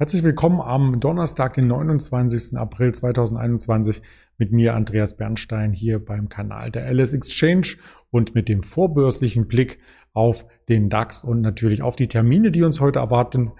Herzlich willkommen am Donnerstag, den 29. April 2021 mit mir, Andreas Bernstein, hier beim Kanal der LS Exchange und mit dem vorbörslichen Blick auf den DAX und natürlich auf die Termine, die uns heute erwarten,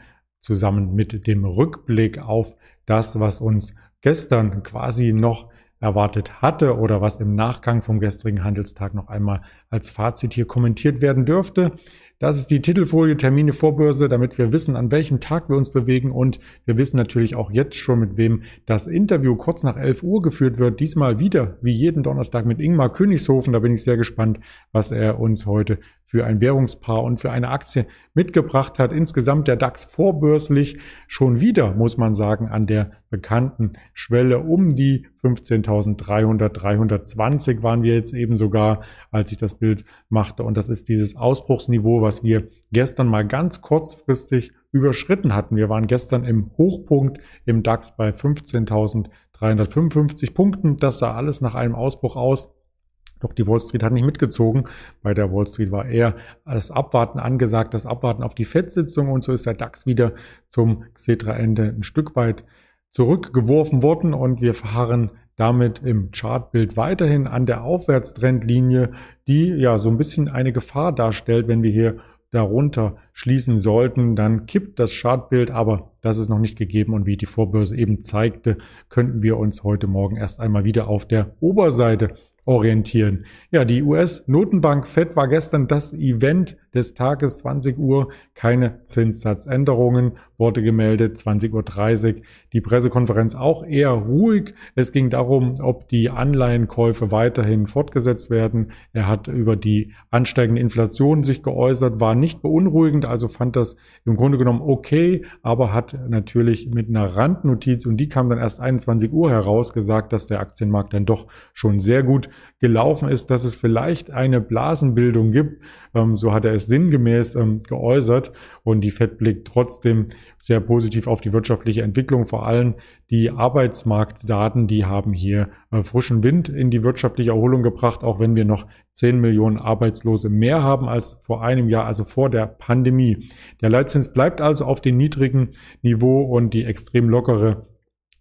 zusammen mit dem Rückblick auf das, was uns gestern quasi noch erwartet hatte oder was im Nachgang vom gestrigen Handelstag noch einmal als Fazit hier kommentiert werden dürfte. Das ist die Titelfolie Termine Vorbörse, damit wir wissen, an welchem Tag wir uns bewegen und wir wissen natürlich auch jetzt schon, mit wem das Interview kurz nach 11 Uhr geführt wird. Diesmal wieder, wie jeden Donnerstag, mit Ingmar Königshofen. Da bin ich sehr gespannt, was er uns heute für ein Währungspaar und für eine Aktie mitgebracht hat. Insgesamt der DAX vorbörslich schon wieder, muss man sagen, an der bekannten Schwelle um die 15.300, 320 waren wir jetzt eben sogar, als ich das Bild machte. Und das ist dieses Ausbruchsniveau, was wir gestern mal ganz kurzfristig überschritten hatten. Wir waren gestern im Hochpunkt im DAX bei 15.355 Punkten. Das sah alles nach einem Ausbruch aus. Doch die Wall Street hat nicht mitgezogen. Bei der Wall Street war eher das Abwarten angesagt, das Abwarten auf die FED-Sitzung und so ist der DAX wieder zum Xetra-Ende ein Stück weit zurückgeworfen worden und wir fahren damit im Chartbild weiterhin an der Aufwärtstrendlinie, die ja so ein bisschen eine Gefahr darstellt, wenn wir hier darunter schließen sollten, dann kippt das Chartbild, aber das ist noch nicht gegeben und wie die Vorbörse eben zeigte, könnten wir uns heute Morgen erst einmal wieder auf der Oberseite orientieren. Ja, die US-Notenbank Fed war gestern das Event des Tages 20 Uhr. Keine Zinssatzänderungen wurde gemeldet. 20.30 Uhr die Pressekonferenz auch eher ruhig. Es ging darum, ob die Anleihenkäufe weiterhin fortgesetzt werden. Er hat über die ansteigende Inflation sich geäußert, war nicht beunruhigend, also fand das im Grunde genommen okay, aber hat natürlich mit einer Randnotiz und die kam dann erst 21 Uhr heraus gesagt, dass der Aktienmarkt dann doch schon sehr gut gelaufen ist, dass es vielleicht eine Blasenbildung gibt. Ähm, so hat er es sinngemäß ähm, geäußert. Und die FED blickt trotzdem sehr positiv auf die wirtschaftliche Entwicklung. Vor allem die Arbeitsmarktdaten, die haben hier äh, frischen Wind in die wirtschaftliche Erholung gebracht, auch wenn wir noch 10 Millionen Arbeitslose mehr haben als vor einem Jahr, also vor der Pandemie. Der Leitzins bleibt also auf dem niedrigen Niveau und die extrem lockere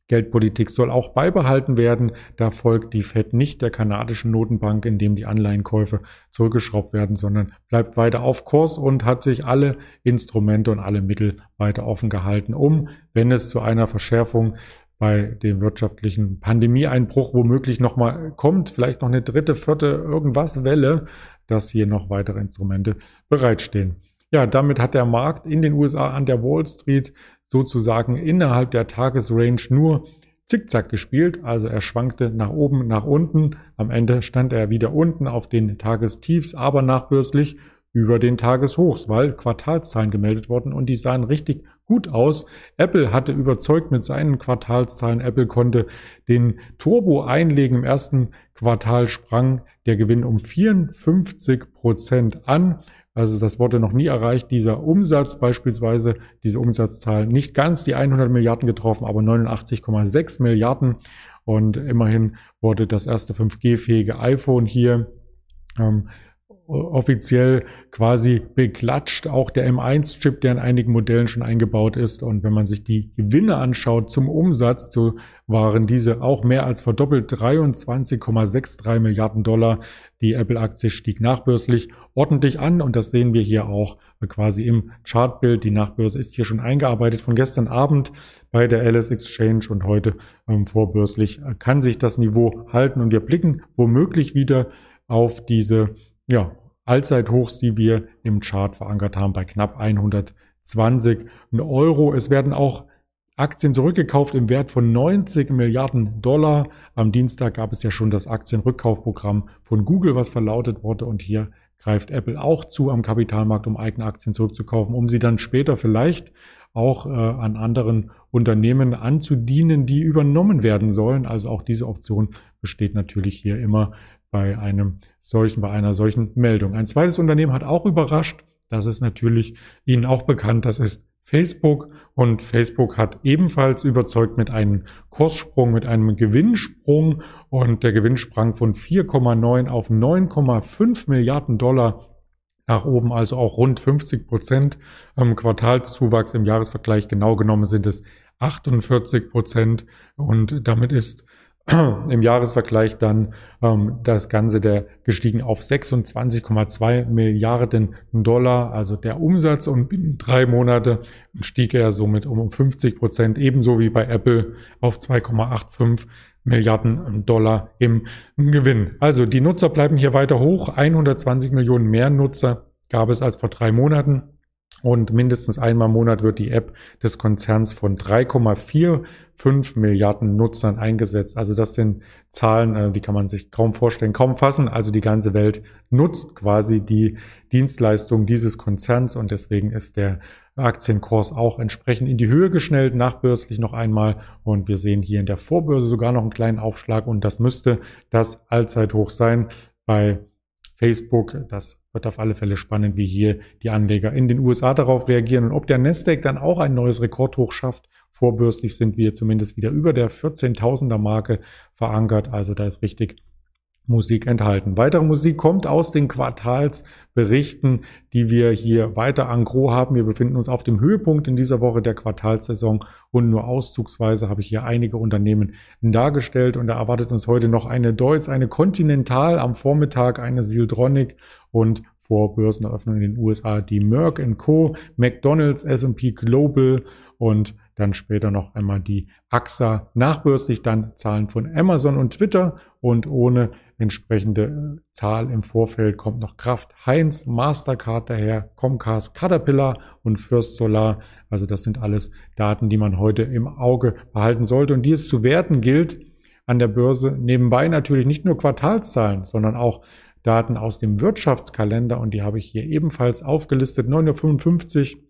Geldpolitik soll auch beibehalten werden. Da folgt die Fed nicht der kanadischen Notenbank, indem die Anleihenkäufe zurückgeschraubt werden, sondern bleibt weiter auf Kurs und hat sich alle Instrumente und alle Mittel weiter offen gehalten, um, wenn es zu einer Verschärfung bei dem wirtschaftlichen Pandemieeinbruch womöglich nochmal kommt, vielleicht noch eine dritte, vierte irgendwas Welle, dass hier noch weitere Instrumente bereitstehen. Ja, damit hat der Markt in den USA an der Wall Street sozusagen innerhalb der Tagesrange nur zickzack gespielt. Also er schwankte nach oben, nach unten. Am Ende stand er wieder unten auf den Tagestiefs, aber nachbörslich über den Tageshochs, weil Quartalszahlen gemeldet wurden und die sahen richtig gut aus. Apple hatte überzeugt mit seinen Quartalszahlen. Apple konnte den Turbo einlegen. Im ersten Quartal sprang der Gewinn um 54 Prozent an. Also das wurde noch nie erreicht. Dieser Umsatz beispielsweise, diese Umsatzzahl nicht ganz die 100 Milliarden getroffen, aber 89,6 Milliarden. Und immerhin wurde das erste 5G-fähige iPhone hier ähm, offiziell quasi beklatscht. Auch der M1-Chip, der in einigen Modellen schon eingebaut ist. Und wenn man sich die Gewinne anschaut zum Umsatz, so waren diese auch mehr als verdoppelt. 23,63 Milliarden Dollar. Die Apple-Aktie stieg nachbörslich ordentlich an. Und das sehen wir hier auch quasi im Chartbild. Die Nachbörse ist hier schon eingearbeitet von gestern Abend bei der LS Exchange und heute ähm, vorbörslich kann sich das Niveau halten. Und wir blicken womöglich wieder auf diese ja, Allzeithochs, die wir im Chart verankert haben, bei knapp 120 Euro. Es werden auch Aktien zurückgekauft im Wert von 90 Milliarden Dollar. Am Dienstag gab es ja schon das Aktienrückkaufprogramm von Google, was verlautet wurde. Und hier greift Apple auch zu am Kapitalmarkt, um eigene Aktien zurückzukaufen, um sie dann später vielleicht auch äh, an anderen Unternehmen anzudienen, die übernommen werden sollen. Also auch diese Option besteht natürlich hier immer bei einem solchen, bei einer solchen Meldung. Ein zweites Unternehmen hat auch überrascht. Das ist natürlich Ihnen auch bekannt. Das ist Facebook. Und Facebook hat ebenfalls überzeugt mit einem Kurssprung, mit einem Gewinnsprung. Und der Gewinn sprang von 4,9 auf 9,5 Milliarden Dollar nach oben, also auch rund 50 Prozent. Quartalszuwachs im Jahresvergleich. Genau genommen sind es 48 Prozent. Und damit ist im Jahresvergleich dann ähm, das Ganze der gestiegen auf 26,2 Milliarden Dollar, also der Umsatz und binnen drei Monate stieg er somit um 50 Prozent, ebenso wie bei Apple auf 2,85 Milliarden Dollar im Gewinn. Also die Nutzer bleiben hier weiter hoch. 120 Millionen mehr Nutzer gab es als vor drei Monaten. Und mindestens einmal im Monat wird die App des Konzerns von 3,45 Milliarden Nutzern eingesetzt. Also das sind Zahlen, äh, die kann man sich kaum vorstellen, kaum fassen. Also die ganze Welt nutzt quasi die Dienstleistung dieses Konzerns und deswegen ist der Aktienkurs auch entsprechend in die Höhe geschnellt, nachbörslich noch einmal. Und wir sehen hier in der Vorbörse sogar noch einen kleinen Aufschlag und das müsste das Allzeithoch sein bei Facebook. Das wird auf alle Fälle spannend, wie hier die Anleger in den USA darauf reagieren und ob der Nasdaq dann auch ein neues Rekordhoch schafft. Vorbörslich sind wir zumindest wieder über der 14.000er Marke verankert. Also da ist richtig Musik enthalten. Weitere Musik kommt aus den Quartalsberichten, die wir hier weiter an Gros haben. Wir befinden uns auf dem Höhepunkt in dieser Woche der Quartalssaison und nur auszugsweise habe ich hier einige Unternehmen dargestellt und da erwartet uns heute noch eine Deutz, eine Continental am Vormittag, eine Sildronic und vor Börseneröffnung in den USA die Merck Co., McDonald's, S&P Global und dann später noch einmal die AXA nachbörslich, dann Zahlen von Amazon und Twitter und ohne entsprechende äh, Zahl im Vorfeld kommt noch Kraft Heinz, Mastercard daher, Comcast, Caterpillar und First Solar. Also das sind alles Daten, die man heute im Auge behalten sollte und die es zu werten gilt an der Börse. Nebenbei natürlich nicht nur Quartalszahlen, sondern auch Daten aus dem Wirtschaftskalender und die habe ich hier ebenfalls aufgelistet. 955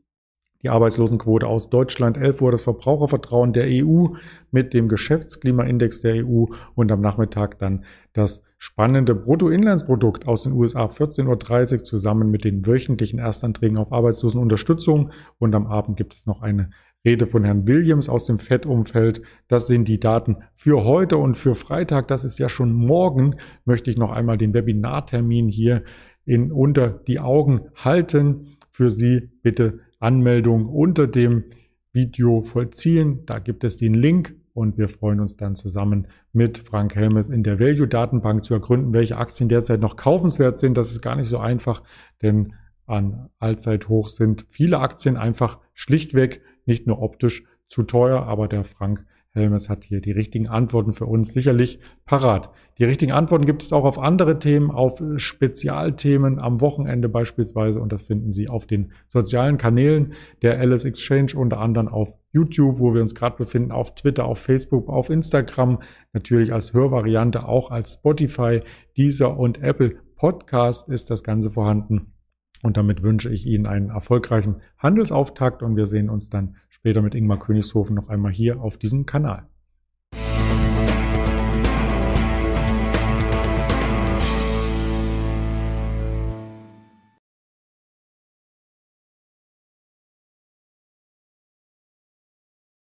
die Arbeitslosenquote aus Deutschland, 11 Uhr das Verbrauchervertrauen der EU mit dem Geschäftsklimaindex der EU und am Nachmittag dann das spannende Bruttoinlandsprodukt aus den USA 14.30 Uhr zusammen mit den wöchentlichen Erstanträgen auf Arbeitslosenunterstützung und am Abend gibt es noch eine Rede von Herrn Williams aus dem FED-Umfeld. Das sind die Daten für heute und für Freitag. Das ist ja schon morgen. Möchte ich noch einmal den Webinartermin hier in unter die Augen halten. Für Sie bitte Anmeldung unter dem Video vollziehen. Da gibt es den Link und wir freuen uns dann zusammen mit Frank Helmes in der Value Datenbank zu ergründen, welche Aktien derzeit noch kaufenswert sind. Das ist gar nicht so einfach, denn an Allzeithoch sind viele Aktien einfach schlichtweg nicht nur optisch zu teuer, aber der Frank Helmes hat hier die richtigen Antworten für uns sicherlich parat. Die richtigen Antworten gibt es auch auf andere Themen, auf Spezialthemen am Wochenende beispielsweise und das finden Sie auf den sozialen Kanälen der Alice Exchange, unter anderem auf YouTube, wo wir uns gerade befinden, auf Twitter, auf Facebook, auf Instagram, natürlich als Hörvariante auch als Spotify, Deezer und Apple Podcast ist das Ganze vorhanden. Und damit wünsche ich Ihnen einen erfolgreichen Handelsauftakt und wir sehen uns dann später mit Ingmar Königshofen noch einmal hier auf diesem Kanal.